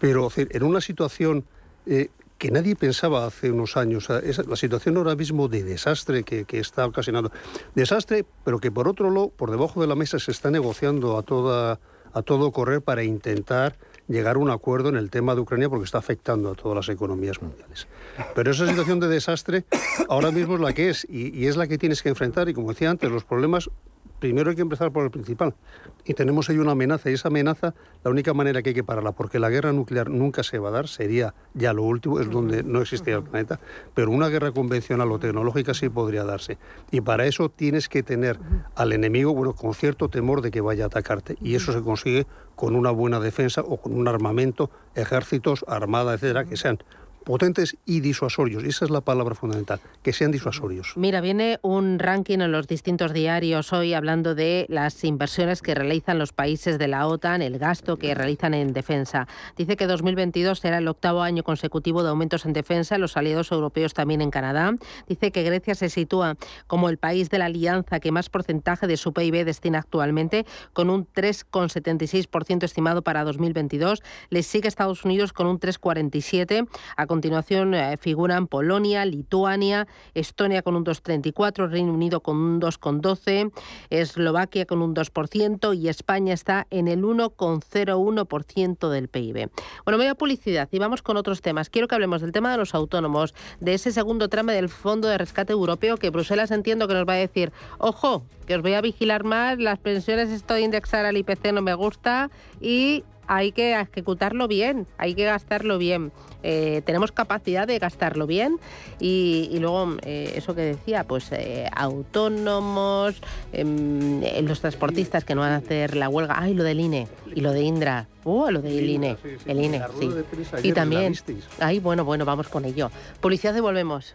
Pero en una situación eh, que nadie pensaba hace unos años, la situación ahora mismo de desastre que, que, está ocasionando. Desastre, pero que por otro lado, por debajo de la mesa se está negociando a, toda, a todo correr para intentar llegar a un acuerdo en el tema de Ucrania porque está afectando a todas las economías mundiales. Pero esa situación de desastre ahora mismo es la que es y, es la que tienes que enfrentar y como decía antes, los problemas primero hay que empezar por el principal. Y tenemos ahí una amenaza, y esa amenaza, la única manera que hay que pararla, porque la guerra nuclear nunca se va a dar, sería ya lo último, es donde no existía el planeta, pero una guerra convencional o tecnológica sí podría darse. Y para eso tienes que tener al enemigo, bueno, con cierto temor de que vaya a atacarte. Y eso se consigue con una buena defensa o con un armamento, ejércitos, armada, etcétera, que sean potentes y disuasorios. Esa es la palabra fundamental, que sean disuasorios.
Mira, viene un ranking en los distintos diarios hoy hablando de las inversiones que realizan los países de la OTAN, el gasto que realizan en defensa. Dice que 2022 será el octavo año consecutivo de aumentos en defensa, los aliados europeos también en Canadá. Dice que Grecia se sitúa como el país de la alianza que más porcentaje de su PIB destina actualmente, con un 3,76% estimado para 2022. Le sigue Estados Unidos con un 3,47%. A continuación eh, figuran Polonia, Lituania, Estonia con un 2,34, Reino Unido con un 2,12, Eslovaquia con un 2% y España está en el 1,01% del PIB. Bueno, voy a publicidad y vamos con otros temas. Quiero que hablemos del tema de los autónomos, de ese segundo tramo del Fondo de Rescate Europeo que Bruselas entiendo que nos va a decir, ojo, que os voy a vigilar más, las pensiones estoy indexar al IPC no me gusta y hay que ejecutarlo bien, hay que gastarlo bien. Eh, tenemos capacidad de gastarlo bien y, luego eh, eso que decía, pues eh, autónomos, em, los transportistas que no van a hacer la huelga, ay, lo del INE y lo de Indra, uh, lo del INE, el INE, sí. Y también, ay, bueno, bueno, vamos con ello. Publicidad y volvemos.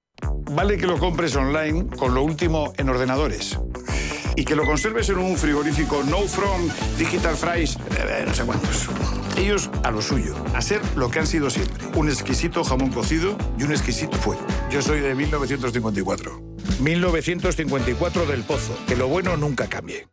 Vale que lo compres online con lo último en ordenadores. Y que lo conserves en un frigorífico No From, Digital Fries, eh, no sé cuántos. Ellos a lo suyo, a ser lo que han sido siempre. Un exquisito jamón cocido y un exquisito fue. Yo soy de 1954. 1954 del Pozo. Que lo bueno nunca cambie.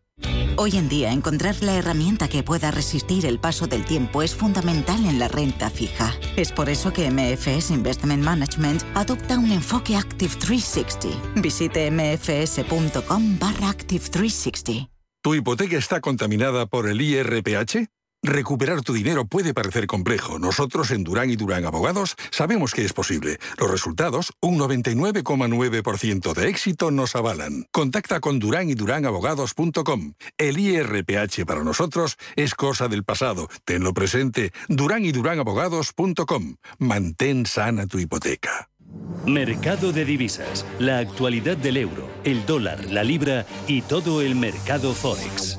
Hoy en día, encontrar la herramienta que pueda resistir el paso del tiempo es fundamental en la renta fija. Es por eso que MFS Investment Management adopta un enfoque Active 360. Visite mfs.com barra Active 360.
¿Tu hipoteca está contaminada por el IRPH? Recuperar tu dinero puede parecer complejo. Nosotros en Durán y Durán Abogados sabemos que es posible. Los resultados, un 99,9% de éxito nos avalan. Contacta con Durán y Durán Abogados.com. El IRPH para nosotros es cosa del pasado. Tenlo presente. Durán y Durán Abogados.com. Mantén sana tu hipoteca.
Mercado de divisas. La actualidad del euro, el dólar, la libra y todo el mercado forex.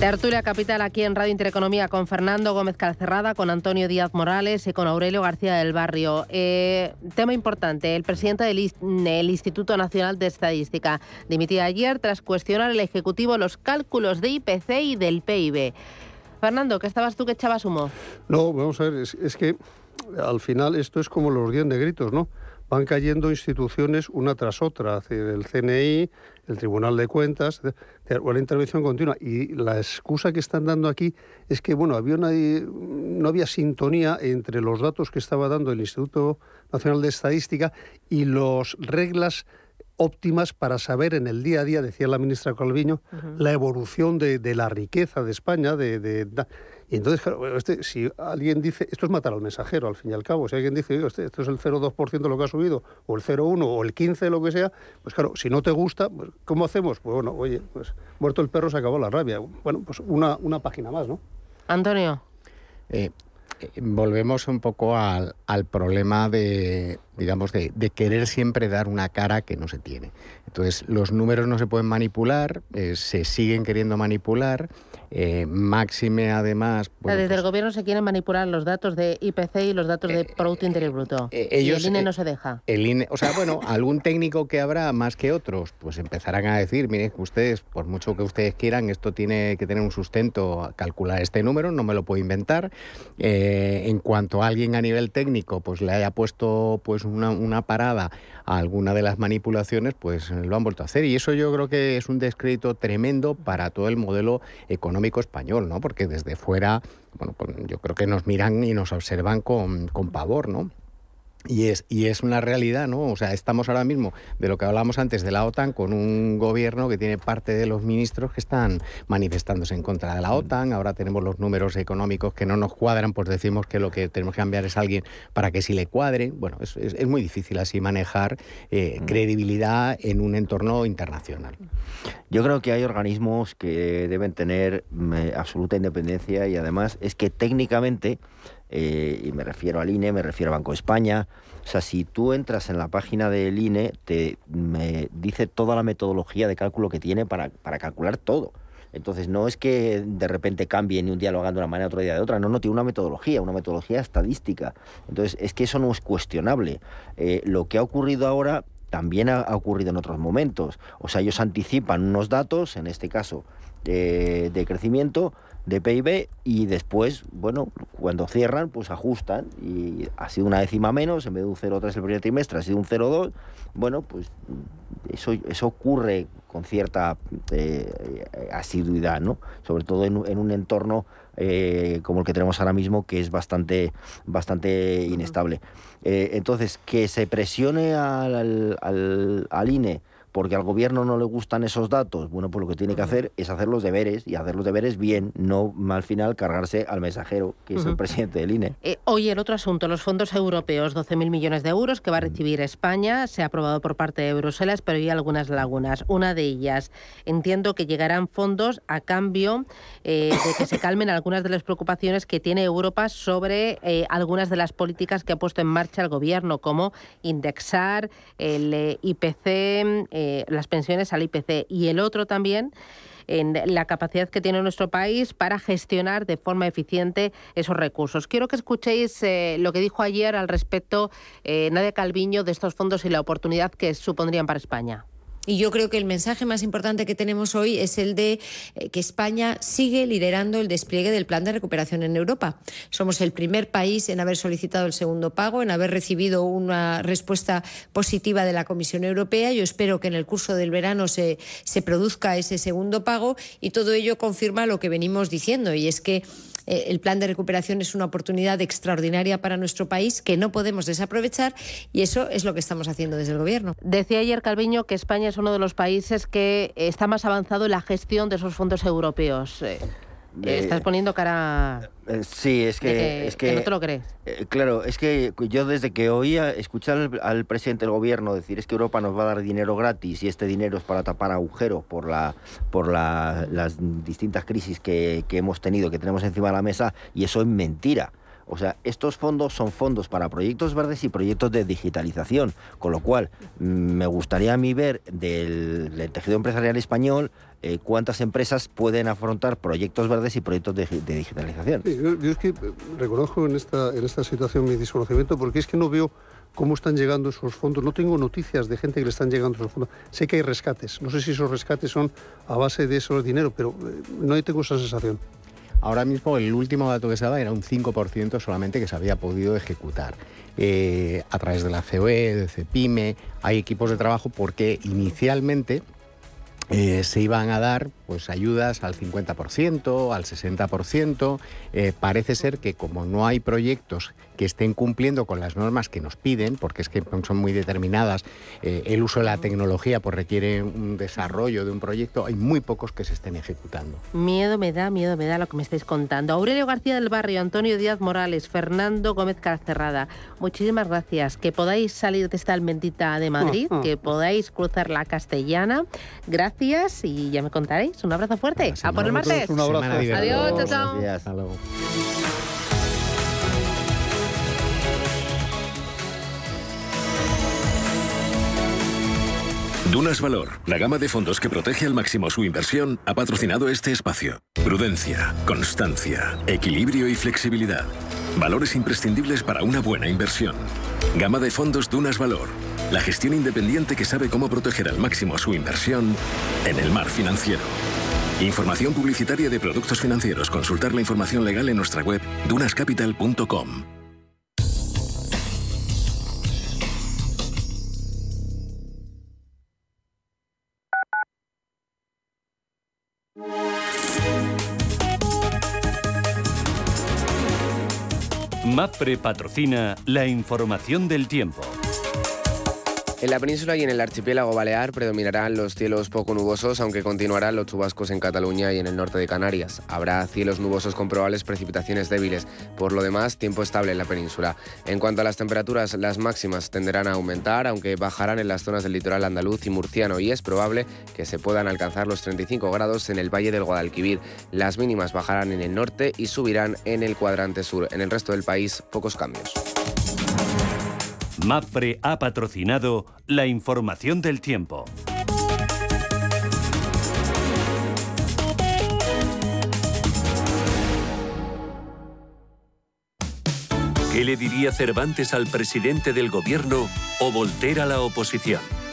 Tertulia Capital aquí en Radio Intereconomía con Fernando Gómez Calcerrada, con Antonio Díaz Morales y con Aurelio García del Barrio. Eh, tema importante, el presidente del, Instituto Nacional de Estadística dimitía ayer tras cuestionar el Ejecutivo los cálculos de IPC y del PIB. Fernando, ¿qué estabas tú que echabas humo?
No, vamos a ver, es, que al final esto es como los 10 negritos, ¿no? Van cayendo instituciones una tras otra, el CNI, el Tribunal de Cuentas, una intervención continua. Y la excusa que están dando aquí es que bueno, había una, no había sintonía entre los datos que estaba dando el Instituto Nacional de Estadística y las reglas óptimas para saber en el día a día, decía la ministra Calviño, la evolución de, la riqueza de España, de, y entonces, claro, este, si alguien dice, esto es matar al mensajero, al fin y al cabo, si alguien dice, este, esto es el 0,2% de lo que ha subido, o el 0,1 o el 15, lo que sea, pues claro, si no te gusta, pues, ¿cómo hacemos? Pues bueno, oye, pues muerto el perro se acabó la rabia. Bueno, pues una, una página más, ¿no?
Antonio.
Eh, eh, volvemos un poco al, al problema de, digamos, de, de, querer siempre dar una cara que no se tiene. Entonces, los números no se pueden manipular, eh, se siguen queriendo manipular eh, máxime, además.
desde el pues gobierno se quieren manipular los datos de IPC y los datos de eh, Producto Interior Bruto. Eh, y el INE no se deja.
El INE, o sea, bueno, algún técnico que habrá más que otros, pues empezarán a decir, miren, ustedes, por mucho que ustedes quieran, esto tiene que tener un sustento, calcular este número, no me lo puedo inventar. en cuanto a alguien a nivel técnico, pues le haya puesto pues una, una parada a alguna de las manipulaciones, pues lo han vuelto a hacer. Y eso yo creo que es un descrédito tremendo para todo el modelo económico español, ¿no? Porque desde fuera, bueno, yo creo que nos miran y nos observan con, con pavor, ¿no? Y es, y es una realidad, ¿no? O sea, estamos ahora mismo de lo que hablábamos antes de la OTAN con un gobierno que tiene parte de los ministros que están manifestándose en contra de la OTAN. Ahora tenemos los números económicos que no nos cuadran, pues decimos que lo que tenemos que cambiar es alguien para que sí le cuadre. Bueno, es, es, muy difícil así manejar eh, credibilidad en un entorno internacional.
Yo creo que hay organismos que deben tener mm, eh, absoluta independencia y además es que técnicamente eh, y me refiero al INE, me refiero a Banco España. O sea, si tú entras en la página del INE, te me dice toda la metodología de cálculo que tiene para, para calcular todo. Entonces, no es que de repente cambie ni un día lo hagan de una manera, otro día de otra. No, no, tiene una metodología, una metodología estadística. Entonces, es que eso no es cuestionable. Eh, lo que ha ocurrido ahora también ha, ocurrido en otros momentos. O sea, ellos anticipan unos datos, en este caso de crecimiento, de PIB y después, bueno, cuando cierran, pues ajustan y ha sido una décima menos, en vez de un 0,3 el primer trimestre ha sido un 0,2, bueno, pues eso, eso ocurre con cierta eh, asiduidad, ¿no? Sobre todo en, un entorno eh, como el que tenemos ahora mismo, que es bastante, bastante inestable. Eh, entonces, que se presione al, al, al INE porque al gobierno no le gustan esos datos, bueno, pues lo que tiene que hacer es hacer los deberes y hacer los deberes bien, no al final cargarse al mensajero, que es el presidente del INE.
Eh, hoy el otro asunto, los fondos europeos, 12.000 millones de euros que va a recibir España, se ha aprobado por parte de Bruselas, pero hay algunas lagunas. Una de ellas, entiendo que llegarán fondos a cambio eh, de que se calmen algunas de las preocupaciones que tiene Europa sobre eh, algunas de las políticas que ha puesto en marcha el gobierno, como indexar el IPC, eh, las pensiones al IPC y el otro también en la capacidad que tiene nuestro país para gestionar de forma eficiente esos recursos. Quiero que escuchéis eh, lo que dijo ayer al respecto eh, Nadia Calviño de estos fondos y la oportunidad que supondrían para España.
Y yo creo que el mensaje más importante que tenemos hoy es el de eh, que España sigue liderando el despliegue del plan de recuperación en Europa. Somos el primer país en haber solicitado el segundo pago, en haber recibido una respuesta positiva de la Comisión Europea. Yo espero que en el curso del verano se, se produzca ese segundo pago y todo ello confirma lo que venimos diciendo y es que eh, el plan de recuperación es una oportunidad extraordinaria para nuestro país que no podemos desaprovechar y eso es lo que estamos haciendo desde el Gobierno.
Decía ayer Calviño que España es uno de los países que está más avanzado en la gestión de esos fondos europeos. Eh, Estás poniendo cara.
Eh, sí, es que, es que,
no te lo crees.
Eh, claro, es que yo desde que oía escuchar al, presidente del gobierno decir es que Europa nos va a dar dinero gratis y este dinero es para tapar agujeros por la por las distintas crisis que, que hemos tenido, que tenemos encima de la mesa, y eso es mentira. O sea, estos fondos son fondos para proyectos verdes y proyectos de digitalización, con lo cual mm, me gustaría a mí ver del, tejido empresarial español eh, cuántas empresas pueden afrontar proyectos verdes y proyectos de, digitalización.
yo, es que eh, reconozco en esta, en esta situación mi desconocimiento porque es que no veo cómo están llegando esos fondos. No tengo noticias de gente que le están llegando esos fondos. Sé que hay rescates. No sé si esos rescates son a base de esos dinero, pero eh, no tengo esa sensación.
Ahora mismo el último dato que se daba era un 5% solamente que se había podido ejecutar. eh, a través de la COE, de CEPIME, hay equipos de trabajo porque inicialmente eh, se iban a dar pues ayudas al 50%, al 60%. Eh, parece ser que como no hay proyectos que estén cumpliendo con las normas que nos piden, porque es que son muy determinadas, eh, el uso de la tecnología pues requiere un desarrollo de un proyecto, hay muy pocos que se estén ejecutando.
Miedo me da, miedo me da lo que me estáis contando. Aurelio García del Barrio, Antonio Díaz Morales, Fernando Gómez Carcerrada, muchísimas gracias. Que podáis salir de esta almentita de Madrid, que podáis cruzar la castellana. Gracias y ya me contaréis. Un abrazo fuerte. A por el martes.
Un abrazo.
Adiós, chao, chao.
Hasta luego.
Dunas Valor, la gama de fondos que protege al máximo su inversión, ha patrocinado este espacio. Prudencia, constancia, equilibrio y flexibilidad. Valores imprescindibles para una buena inversión. Gama de fondos Dunas Valor, la gestión independiente que sabe cómo proteger al máximo su inversión en el mar financiero. Información publicitaria de productos financieros. Consultar la información legal en nuestra web dunascapital.com.
MAPFRE patrocina la información del tiempo.
En la península y en el archipiélago balear predominarán los cielos poco nubosos, aunque continuarán los chubascos en Cataluña y en el norte de Canarias. Habrá cielos nubosos con probables precipitaciones débiles. Por lo demás, tiempo estable en la península. En cuanto a las temperaturas, las máximas tenderán a aumentar, aunque bajarán en las zonas del litoral andaluz y murciano, y es probable que se puedan alcanzar los 35 grados en el valle del Guadalquivir. Las mínimas bajarán en el norte y subirán en el cuadrante sur. En el resto del país, pocos cambios.
MAPFRE ha patrocinado la información del tiempo. ¿Qué le diría Cervantes al presidente del gobierno o Voltaire a la oposición?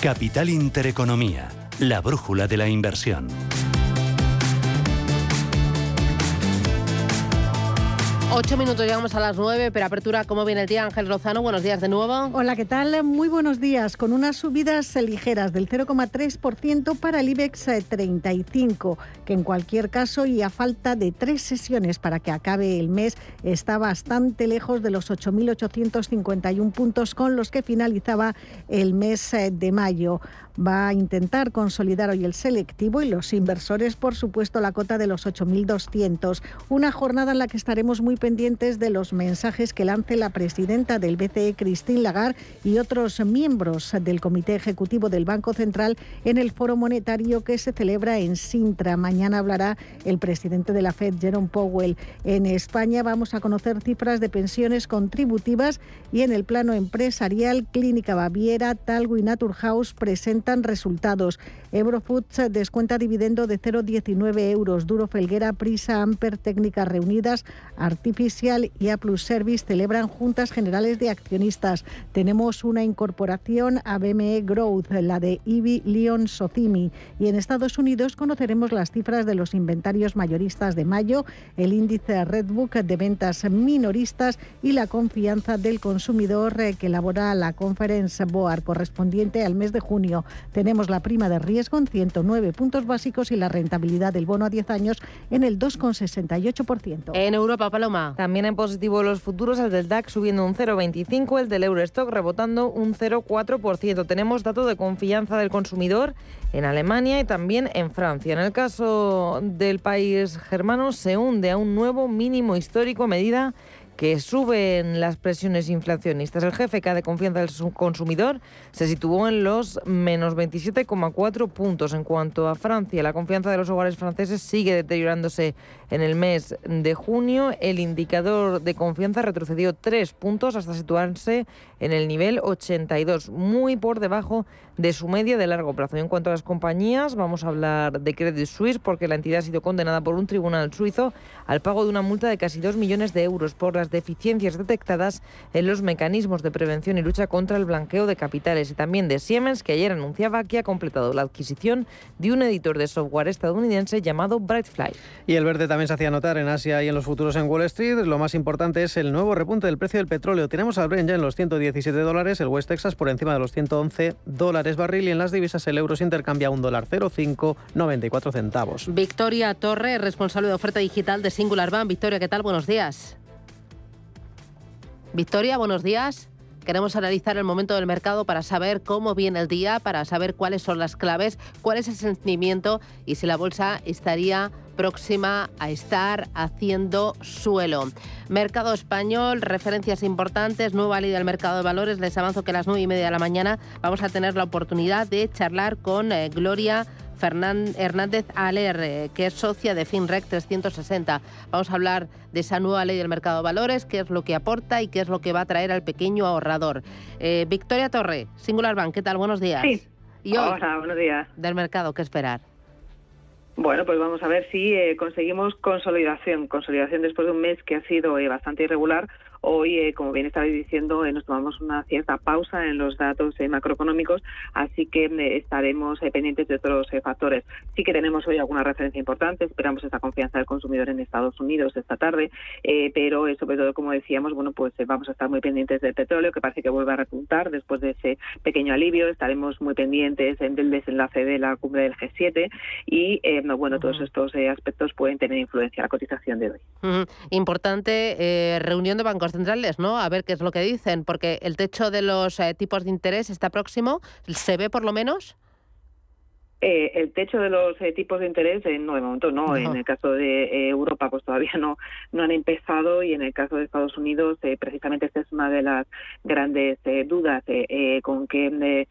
Capital Intereconomía, la brújula de la inversión.
Ocho minutos, llegamos a las nueve, pero apertura, ¿cómo viene el día? Ángel Lozano, buenos días de nuevo.
Hola, ¿qué tal? Muy buenos días. Con unas subidas ligeras del 0,3% para el IBEX 35, que en cualquier caso y a falta de tres sesiones para que acabe el mes, está bastante lejos de los 8.851 puntos con los que finalizaba el mes eh, de mayo va a intentar consolidar hoy el selectivo y los inversores, por supuesto, la cota de los 8.200. Una jornada en la que estaremos muy pendientes de los mensajes que lance la presidenta del BCE, Christine Lagarde, y otros miembros del Comité Ejecutivo del Banco Central en el Foro Monetario que se celebra en Sintra. Mañana hablará el presidente de la Fed, Jerome Powell. En España vamos a conocer cifras de pensiones contributivas y en el plano empresarial, Clínica Baviera, Talgo y Naturhaus presentan descuentan resultados. Eurofoods descuenta dividendo de 0,19 euros. Duro Felguera, Prisa, Amper, Técnicas Reunidas, Artificial y A Plus Service celebran juntas generales de accionistas. Tenemos una incorporación a BME Growth, la de IBI Leon Socimi. Y en Estados Unidos conoceremos las cifras de los inventarios mayoristas de mayo, el índice Redbook de ventas minoristas y la confianza del consumidor que elabora la Conference Board correspondiente al mes de junio. Tenemos la prima de riesgo en 109 puntos básicos y la rentabilidad del bono a 10 años en el 2,68%.
En Europa, Paloma.
También en positivo los futuros, el del DAX subiendo un 0,25, el del Eurostock rebotando un 0,4%. Tenemos dato de confianza del consumidor en Alemania y también en Francia. En el caso del país germano se hunde a un nuevo mínimo histórico medida que suben las presiones inflacionistas. El GFK de confianza del consumidor se situó en los menos 27,4 puntos. En cuanto a Francia, la confianza de los hogares franceses sigue deteriorándose en el mes de junio. El indicador de confianza retrocedió 3 puntos hasta situarse en el nivel 82, muy por debajo de su media de largo plazo. en cuanto a las compañías, vamos a hablar de Credit Suisse porque la entidad ha sido condenada por un tribunal suizo al pago de una multa de casi 2 millones de euros por las deficiencias detectadas en los mecanismos de prevención y lucha contra el blanqueo de capitales y también de Siemens, que ayer anunciaba que ha completado la adquisición de un editor de software estadounidense llamado Brightfly.
Y el verde también se hacía notar en Asia y en los futuros en Wall Street. Lo más importante es el nuevo repunte del precio del petróleo. Tenemos al Brent ya en los 117 dólares, el West Texas por encima de los 111 dólares barril y en las divisas el euro se intercambia un dólar 0,594 centavos.
Victoria Torre, responsable de oferta digital de Singular Bank. Victoria, ¿qué tal? Buenos días. Victoria, buenos días. Queremos analizar el momento del mercado para saber cómo viene el día, para saber cuáles son las claves, cuál es el sentimiento y si la bolsa estaría próxima a estar haciendo suelo. Mercado español, referencias importantes, nueva ley del mercado de valores. Les avanzo que a las nueve y media de la mañana vamos a tener la oportunidad de charlar con eh, Gloria Hernández Aler, eh, que es socia de FinRec 360. Vamos a hablar de esa nueva ley del mercado de valores, qué es lo que aporta y qué es lo que va a traer al pequeño ahorrador. Eh, Victoria Torre, Singular Bank, ¿qué tal? Buenos días.
Sí. Y Hola, buenos días.
Del mercado, ¿qué esperar?
Bueno, pues vamos a ver si eh, conseguimos consolidación. Consolidación después de un mes que ha sido bastante irregular Hoy, eh, como bien estabais diciendo, eh, nos tomamos una cierta pausa en los datos eh, macroeconómicos, así que estaremos pendientes de otros factores. Sí que tenemos hoy alguna referencia importante, esperamos esta confianza del consumidor en Estados Unidos esta tarde, pero sobre todo, como decíamos, bueno, pues vamos a estar muy pendientes del petróleo, que parece que vuelve a repuntar después de ese pequeño alivio. Estaremos muy pendientes del desenlace de la cumbre del G7 y, bueno, todos estos aspectos pueden tener influencia en la cotización de hoy.
Importante reunión de bancos centrales, ¿no? A ver qué es lo que dicen, porque el techo de los eh, tipos de interés está próximo, ¿se ve por lo menos?
Eh, el techo de los eh, tipos de interés, eh, no, de momento no. En el caso de Europa, pues todavía no, no han empezado y en el caso de Estados Unidos, precisamente esta es una de las grandes dudas con qué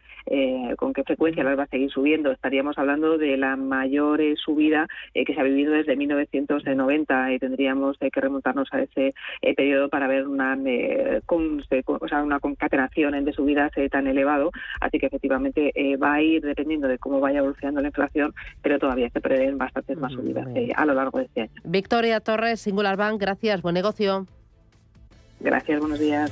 con qué frecuencia las va a seguir subiendo. Estaríamos hablando de la mayor subida que se ha vivido desde 1990 y tendríamos que remontarnos a ese periodo para ver una con, o sea, una concatenación de subidas tan elevado. Así que efectivamente va a ir dependiendo de cómo vaya evolucionando la inflación, pero todavía se prevén bastantes más subidas eh, a lo largo de este año.
Victoria Torres, Singular Bank, gracias, buen negocio.
Gracias, buenos días.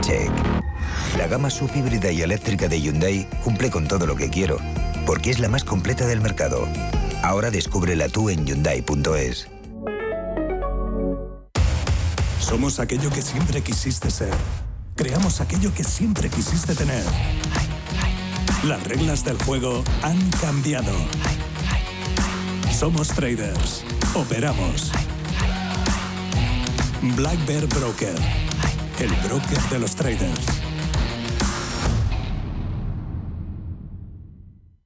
Check. La gama subhíbrida y eléctrica de Hyundai cumple con todo lo que quiero, porque es la más completa del mercado. Ahora descúbrela tú en Hyundai.es.
Somos aquello que siempre quisiste ser
creamos aquello que siempre quisiste tener. Las reglas del juego han cambiado. Somos traders. Operamos. Black Bear Broker. El broker de los traders.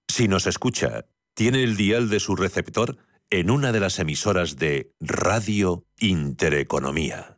Si nos escucha, tiene el dial de su receptor en una de las emisoras de Radio Intereconomía.